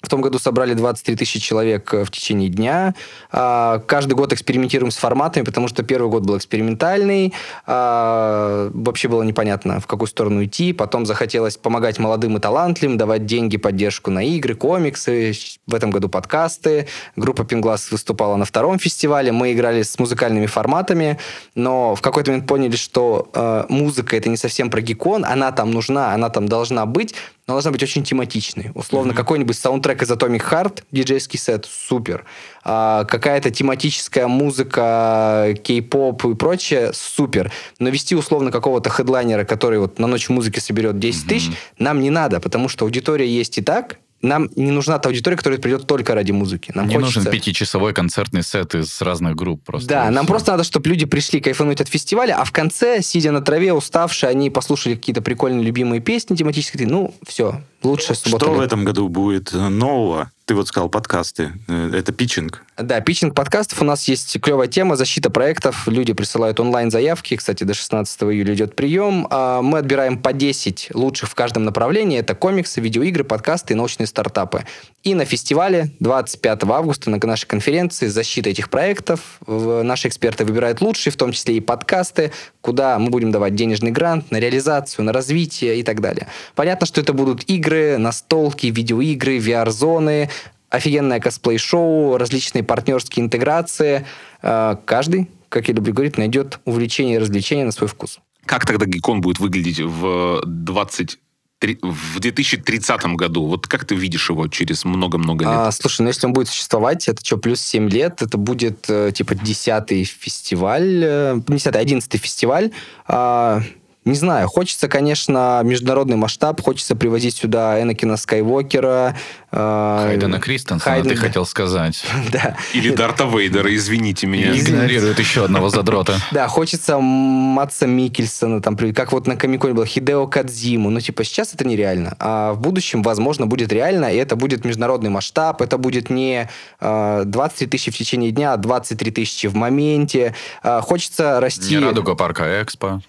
в том году собрали 23 тысячи человек э, в течение дня. А, каждый год экспериментируем с форматами, потому что первый год был экспериментальный. А, вообще было непонятно, в какую сторону идти. Потом захотелось помогать молодым и талантливым, давать деньги, поддержку на игры, комиксы. В этом году подкасты. Группа Пинглас выступала на втором фестивале. Мы играли с музыкальными форматами, но в какой-то момент поняли, что э, музыка это не совсем про гикон. Она там нужна, она там должна быть, но должна быть очень тематичной. Условно, mm-hmm. какой-нибудь саундтрек из Atomic Heart, диджейский сет, супер. А, какая-то тематическая музыка, кей-поп и прочее, супер. Но вести условно какого-то хедлайнера, который вот на ночь музыки соберет 10 mm-hmm. тысяч, нам не надо, потому что аудитория есть и так, нам не нужна та аудитория, которая придет только ради музыки. Нам не хочется... нужен пятичасовой концертный сет из разных групп просто. Да, нам просто надо, чтобы люди пришли кайфануть от фестиваля, а в конце, сидя на траве, уставшие, они послушали какие-то прикольные любимые песни тематические. Ну, все, лучше суббота. Что в этом году будет нового? Ты вот сказал подкасты. Э, Это питчинг. Да, питчинг подкастов. У нас есть клевая тема, защита проектов. Люди присылают онлайн-заявки. Кстати, до 16 июля идет прием. А, Мы отбираем по 10 лучших в каждом направлении. Это комиксы, видеоигры, подкасты и научные стартапы. И на фестивале 25 августа на нашей конференции защита этих проектов. Наши эксперты выбирают лучшие, в том числе и подкасты, куда мы будем давать денежный грант на реализацию, на развитие и так далее. Понятно, что это будут игры, настолки, видеоигры, VR-зоны, офигенное косплей-шоу, различные партнерские интеграции. Э, Каждый, как я люблю говорить, найдет увлечение и развлечение на свой вкус. Как тогда Гикон будет выглядеть в 20 в 2030 году? Вот как ты видишь его через много-много лет? А, слушай, ну если он будет существовать, это что, плюс 7 лет, это будет э, типа 10 фестиваль, э, не 10 11 фестиваль. А, не знаю, хочется, конечно, международный масштаб, хочется привозить сюда Энакина Скайуокера. э, Хайдена Кристенсена, Хайден, ты хотел сказать. Да. Или Дарта Вейдера, извините меня. Игнорирует еще одного задрота. Да, хочется Матса Микельсона, там, как вот на Комиконе было, Хидео Кадзиму. Ну, типа, сейчас это нереально. А в будущем, возможно, будет реально, и это будет международный масштаб, это будет не э, 23 тысячи в течение дня, а 23 тысячи в моменте. А, хочется расти... Не Радуга парка Экспо,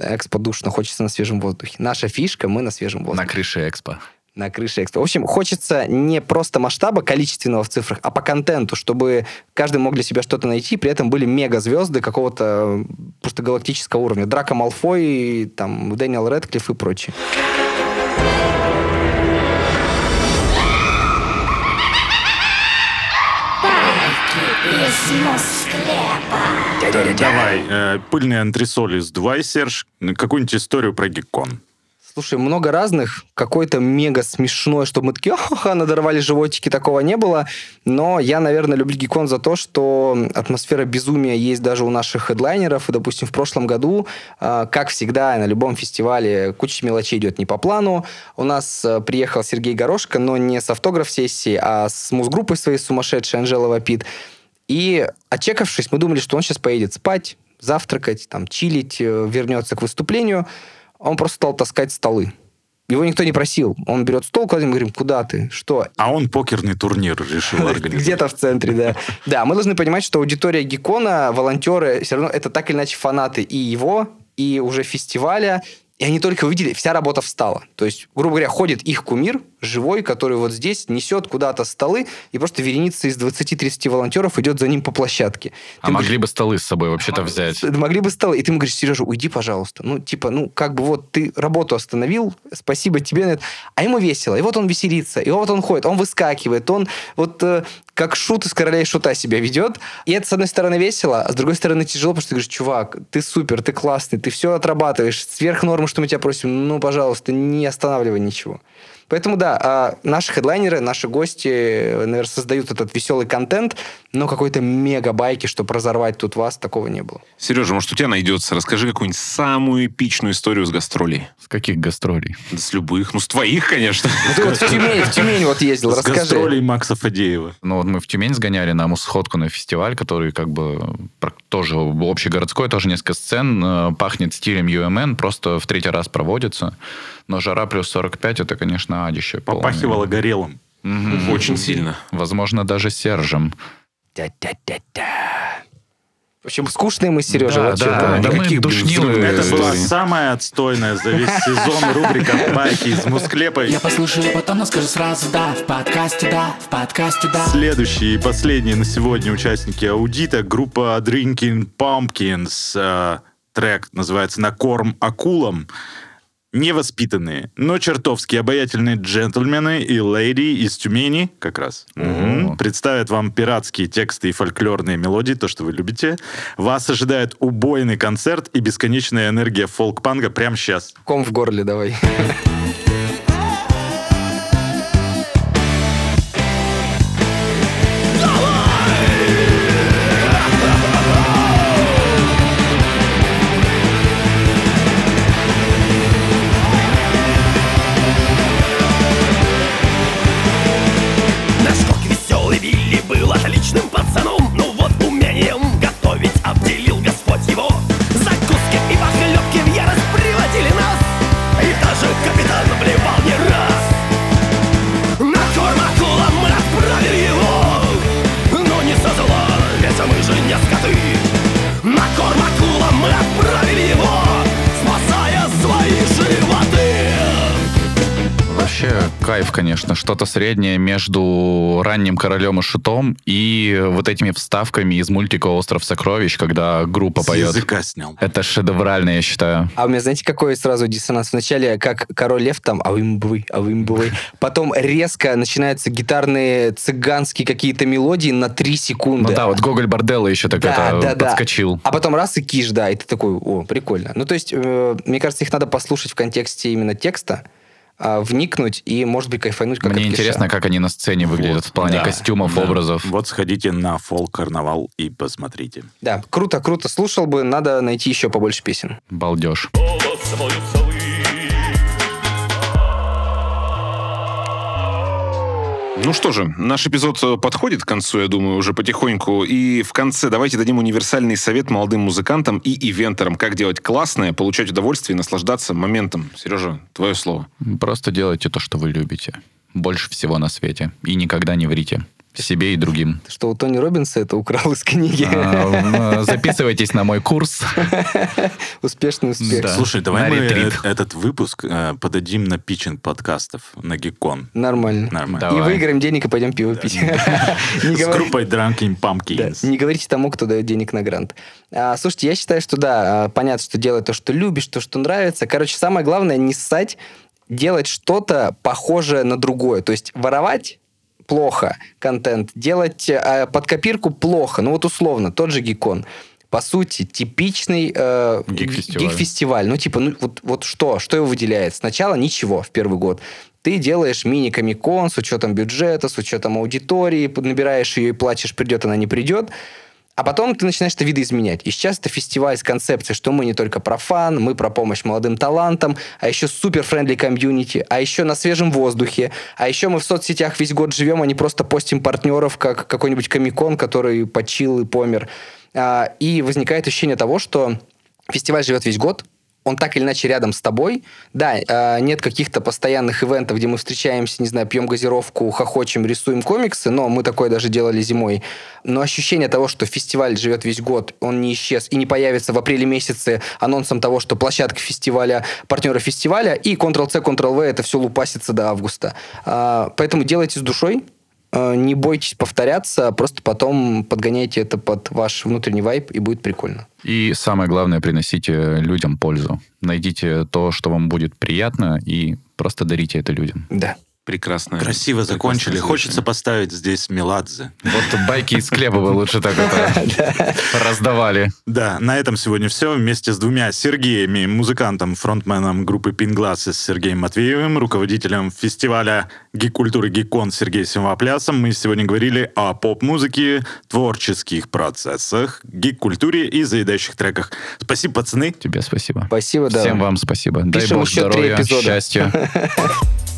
Экспо душно, хочется на свежем воздухе. Наша фишка, мы на свежем воздухе. на крыше Экспо. на крыше экспо. В общем, хочется не просто масштаба количественного в цифрах, а по контенту, чтобы каждый мог для себя что-то найти, при этом были мега-звезды какого-то э, просто галактического уровня. Драко Малфой, там, Дэниел Редклифф и прочие. Давай, э, пыльные антресоли сдувай, Серж. Какую-нибудь историю про Геккон. Слушай, много разных. Какой-то мега смешной, чтобы мы такие, ха надорвали животики, такого не было. Но я, наверное, люблю Гикон за то, что атмосфера безумия есть даже у наших хедлайнеров. И, допустим, в прошлом году, а, как всегда, на любом фестивале куча мелочей идет не по плану. У нас а, приехал Сергей Горошко, но не с автограф-сессией, а с музгруппой своей сумасшедшей Анжела Вапит. И, отчекавшись, мы думали, что он сейчас поедет спать, завтракать, там, чилить, э, вернется к выступлению. Он просто стал таскать столы. Его никто не просил. Он берет стол, кладет, мы говорим, куда ты? Что? А он покерный турнир решил организовать. Где-то в центре, да. Да, мы должны понимать, что аудитория Гекона, волонтеры, все равно это так или иначе фанаты и его, и уже фестиваля. И они только увидели, вся работа встала. То есть, грубо говоря, ходит их кумир, живой, который вот здесь несет куда-то столы, и просто вереница из 20-30 волонтеров идет за ним по площадке. А Ты могли бы столы с собой вообще-то взять? Да Могли бы столы. И ты ему говоришь, Сережа, уйди, пожалуйста. Ну, типа, ну, как бы вот ты работу остановил, спасибо тебе. А ему весело. И вот он веселится. И вот он ходит, он выскакивает, он вот э, как шут из короля и шута себя ведет. И это, с одной стороны, весело, а с другой стороны, тяжело, потому что ты говоришь, чувак, ты супер, ты классный, ты все отрабатываешь, сверх нормы, что мы тебя просим, ну, пожалуйста, не останавливай ничего. Поэтому, да, а, наши хедлайнеры, наши гости, э, наверное, создают этот веселый контент, но какой-то мега-байки, чтобы разорвать тут вас, такого не было. Сережа, может, у тебя найдется? Расскажи какую-нибудь самую эпичную историю с гастролей. С каких гастролей? Да с любых. Ну, с твоих, конечно. Ну, ты вот в Тюмень, в Тюмень вот ездил, С расскажи. гастролей Макса Фадеева. Ну, вот мы в Тюмень сгоняли на мусходку на фестиваль, который как бы тоже общегородской, тоже несколько сцен, э, пахнет стилем UMN, просто в третий раз проводится. Но жара плюс 45, это, конечно, адище. полное. Попахивало горелым. Мгм. Очень сильно. Возможно, даже Сержем. Тя-тя-тя-тя. В общем, скучные мы, Сережа. Да, вот да, да, это. мы Никаких, блин, душнилы. взрывных Это была самая отстойная за весь сезон рубрика «Байки из Мусклепа». Я послушаю, потом скажу сразу да В подкасте да, в подкасте да Следующие и последние на сегодня участники аудита группа Drinking Pumpkins. э, Трек называется «На корм акулам». Невоспитанные, но чертовски обаятельные джентльмены и леди из Тюмени, как раз, мгм, представят вам пиратские тексты и фольклорные мелодии, то, что вы любите. Вас ожидает убойный концерт и бесконечная энергия фолк-панга прямо сейчас. Ком в горле давай. кайф, конечно. Что-то среднее между ранним королем и шутом и вот этими вставками из мультика Остров сокровищ, когда группа С поет. языка снял. Это шедеврально, я считаю. А у меня, знаете, какой сразу диссонанс? Вначале, как король лев там, а вымбвы, а вымбвы. Потом резко начинаются гитарные цыганские какие-то мелодии на три секунды. Ну да, вот Гоголь Борделло еще так Да, это да, да. подскочил. А потом раз и киш, да, и ты такой, о, прикольно. Ну, то есть, э, мне кажется, их надо послушать в контексте именно текста, а, вникнуть и, может быть, кайфануть как Мне от Киша. интересно, как они на сцене выглядят в плане Да, костюмов, да. образов. Вот сходите на фолк-карнавал и посмотрите. Да, круто, круто. Слушал бы, надо найти еще побольше песен. Балдеж. Ну что же, наш эпизод э, подходит к концу, я думаю, уже потихоньку. И в конце давайте дадим универсальный совет молодым музыкантам и ивентерам, как делать классное, получать удовольствие и наслаждаться моментом. Сережа, твое слово. Просто делайте то, что вы любите. Больше всего на свете. И никогда не врите. Себе и другим. Что у Тони Робинса это украл из книги. А, Записывайтесь на мой курс. Успешный успех. Да. Слушай, давай На мы ретрит. э- этот выпуск э, подадим на питчинг подкастов на Геккон. Нормально. Нормально. И Давай. выиграем денег и пойдем пиво пить. С группой Drunken Да, Pumpkins. не говорите тому, кто дает денег на грант. А, слушайте, я считаю, что да, а, понятно, что делать то, что любишь, то, что нравится. Короче, самое главное не ссать, делать что-то похожее на другое. То есть воровать плохо контент, делать э, под копирку плохо. Ну вот условно, тот же Гикон. По сути, типичный э, Гик-фестиваль. гик-фестиваль. Ну, типа, ну вот, вот что? Что его выделяет? Сначала ничего в первый год. Ты делаешь мини-комикон с учетом бюджета, с учетом аудитории, набираешь ее и плачешь, придет она, не придет. А потом ты начинаешь это видоизменять. И сейчас это фестиваль с концепцией, что мы не только про фан, мы про помощь молодым талантам, а еще супер-френдли комьюнити, а еще на свежем воздухе, а еще мы в соцсетях весь год живем, а не просто постим партнеров, как какой-нибудь комикон, который почил и помер. А, И возникает ощущение того, что фестиваль живет весь год, он так или иначе рядом с тобой. Да, э, нет каких-то постоянных ивентов, где мы встречаемся, не знаю, пьем газировку, хохочем, рисуем комиксы, но мы такое даже делали зимой. Но ощущение того, что фестиваль живет весь год, он не исчез и не появится в апреле месяце анонсом того, что площадка фестиваля, партнеры фестиваля, и Ctrl-C, Ctrl-V, это все лупасится до августа. А, Поэтому делайте с душой, не бойтесь повторяться, просто потом подгоняйте это под ваш внутренний вайб, и будет прикольно. И самое главное, приносите людям пользу. Найдите то, что вам будет приятно, и просто дарите это людям. Да. Прекрасно. Красиво закончили. Прекрасное Хочется завершение. поставить здесь Меладзе. Вот байки из хлеба бы лучше так это раздавали. Да, на этом сегодня все. Вместе с двумя Сергеями, музыкантом, фронтменом группы Пингласс с Сергеем Матвеевым, руководителем фестиваля гик-культуры Гикон Сергеем Симвоплясом, мы сегодня говорили о поп-музыке, творческих процессах, гик-культуре и заедающих треках. Спасибо, пацаны. Тебе спасибо. Спасибо, да. Всем вам спасибо. Дай бог здоровья, счастья.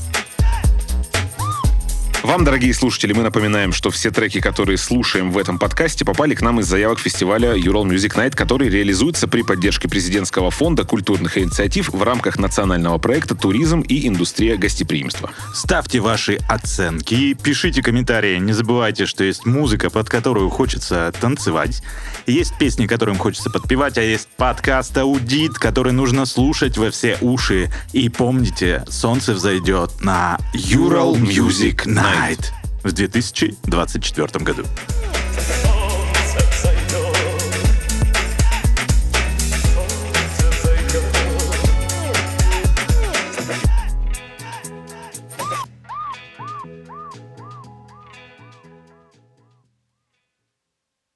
Вам, дорогие слушатели, мы напоминаем, что все треки, которые слушаем в этом подкасте, попали к нам из заявок фестиваля Ural Music Night, который реализуется при поддержке президентского фонда культурных инициатив в рамках национального проекта «Туризм и индустрия гостеприимства». Ставьте ваши оценки, пишите комментарии. Не забывайте, что есть музыка, под которую хочется танцевать. Есть песни, которым хочется подпевать, а есть подкаст «Аудит», который нужно слушать во все уши. И помните, солнце взойдет на Ural Music Night в 2024 году.